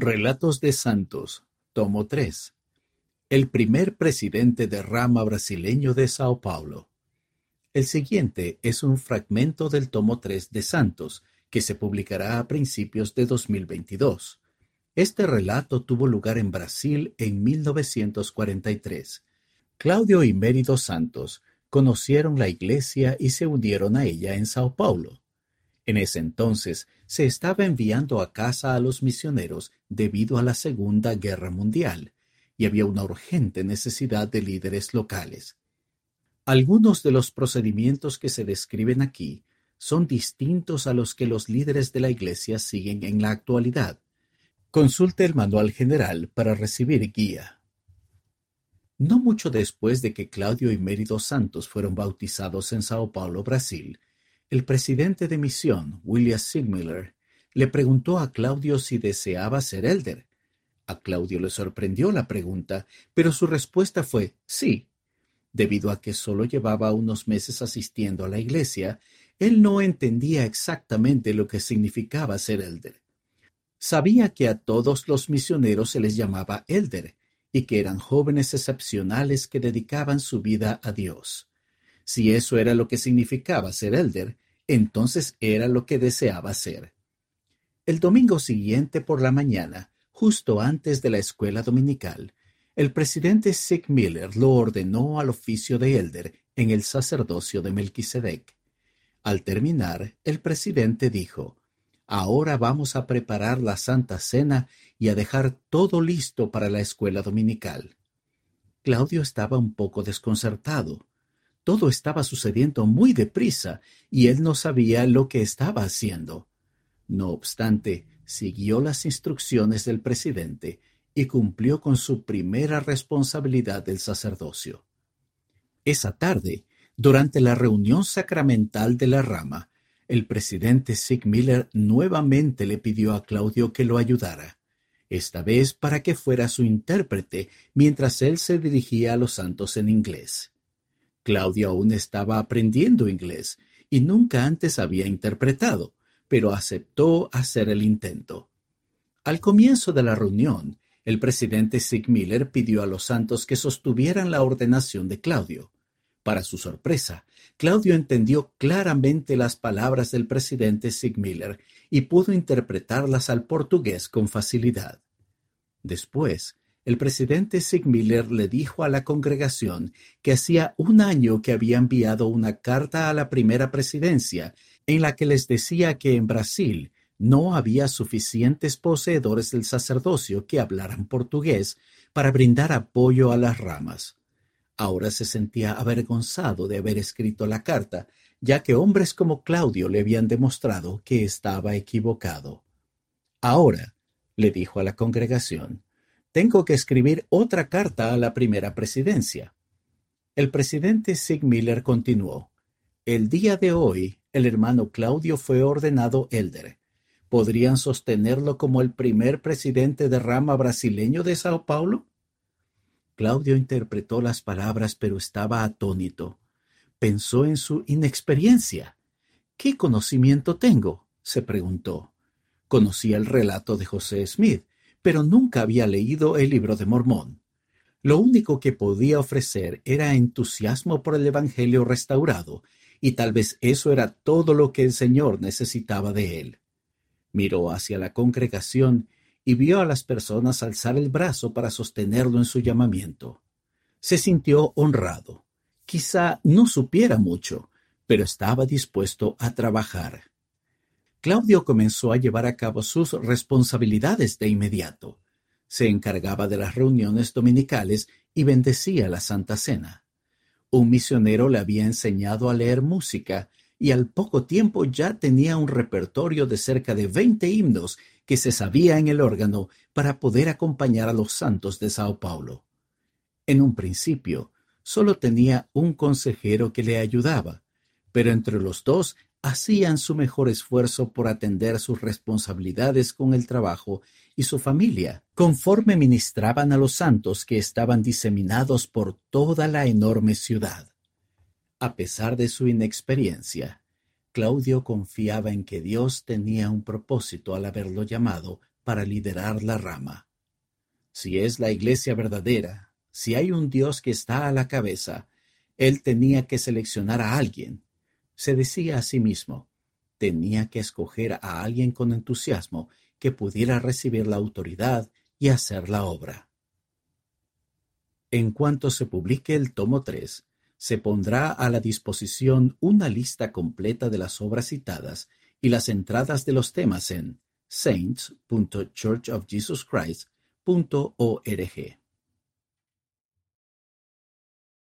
Relatos de Santos, tomo 3. El primer presidente de rama brasileño de Sao Paulo. El siguiente es un fragmento del tomo 3 de Santos, que se publicará a principios de 2022. Este relato tuvo lugar en Brasil en 1943. Claudio y Mérido Santos conocieron la iglesia y se unieron a ella en Sao Paulo. En ese entonces se estaba enviando a casa a los misioneros debido a la Segunda Guerra Mundial, y había una urgente necesidad de líderes locales. Algunos de los procedimientos que se describen aquí son distintos a los que los líderes de la Iglesia siguen en la actualidad. Consulte el manual general para recibir guía. No mucho después de que Claudio y Mérido Santos fueron bautizados en Sao Paulo, Brasil, el presidente de misión, William Sigmiller, le preguntó a Claudio si deseaba ser elder. A Claudio le sorprendió la pregunta, pero su respuesta fue sí. Debido a que solo llevaba unos meses asistiendo a la iglesia, él no entendía exactamente lo que significaba ser elder. Sabía que a todos los misioneros se les llamaba elder y que eran jóvenes excepcionales que dedicaban su vida a Dios. Si eso era lo que significaba ser elder, entonces era lo que deseaba ser. El domingo siguiente por la mañana, justo antes de la escuela dominical, el presidente Sig Miller lo ordenó al oficio de elder en el sacerdocio de Melquisedec. Al terminar, el presidente dijo, Ahora vamos a preparar la Santa Cena y a dejar todo listo para la escuela dominical. Claudio estaba un poco desconcertado. Todo estaba sucediendo muy deprisa y él no sabía lo que estaba haciendo. No obstante, siguió las instrucciones del presidente y cumplió con su primera responsabilidad del sacerdocio. Esa tarde, durante la reunión sacramental de la rama, el presidente Sig Miller nuevamente le pidió a Claudio que lo ayudara, esta vez para que fuera su intérprete mientras él se dirigía a los santos en inglés. Claudio aún estaba aprendiendo inglés y nunca antes había interpretado, pero aceptó hacer el intento. Al comienzo de la reunión, el presidente Sig Miller pidió a los santos que sostuvieran la ordenación de Claudio. Para su sorpresa, Claudio entendió claramente las palabras del presidente Sig Miller y pudo interpretarlas al portugués con facilidad. Después, el presidente Sigmiller le dijo a la congregación que hacía un año que había enviado una carta a la primera presidencia en la que les decía que en Brasil no había suficientes poseedores del sacerdocio que hablaran portugués para brindar apoyo a las ramas. Ahora se sentía avergonzado de haber escrito la carta, ya que hombres como Claudio le habían demostrado que estaba equivocado. Ahora, le dijo a la congregación, tengo que escribir otra carta a la primera presidencia. El presidente Sig Miller continuó. El día de hoy, el hermano Claudio fue ordenado elder. ¿Podrían sostenerlo como el primer presidente de rama brasileño de Sao Paulo? Claudio interpretó las palabras, pero estaba atónito. Pensó en su inexperiencia. ¿Qué conocimiento tengo? se preguntó. Conocía el relato de José Smith, pero nunca había leído el libro de Mormón. Lo único que podía ofrecer era entusiasmo por el Evangelio restaurado, y tal vez eso era todo lo que el Señor necesitaba de él. Miró hacia la congregación y vio a las personas alzar el brazo para sostenerlo en su llamamiento. Se sintió honrado. Quizá no supiera mucho, pero estaba dispuesto a trabajar. Claudio comenzó a llevar a cabo sus responsabilidades de inmediato. Se encargaba de las reuniones dominicales y bendecía la Santa Cena. Un misionero le había enseñado a leer música y al poco tiempo ya tenía un repertorio de cerca de veinte himnos que se sabía en el órgano para poder acompañar a los santos de Sao Paulo. En un principio, solo tenía un consejero que le ayudaba, pero entre los dos hacían su mejor esfuerzo por atender sus responsabilidades con el trabajo y su familia, conforme ministraban a los santos que estaban diseminados por toda la enorme ciudad. A pesar de su inexperiencia, Claudio confiaba en que Dios tenía un propósito al haberlo llamado para liderar la rama. Si es la iglesia verdadera, si hay un Dios que está a la cabeza, él tenía que seleccionar a alguien. Se decía a sí mismo, tenía que escoger a alguien con entusiasmo que pudiera recibir la autoridad y hacer la obra. En cuanto se publique el tomo 3, se pondrá a la disposición una lista completa de las obras citadas y las entradas de los temas en saints.churchofjesuschrist.org.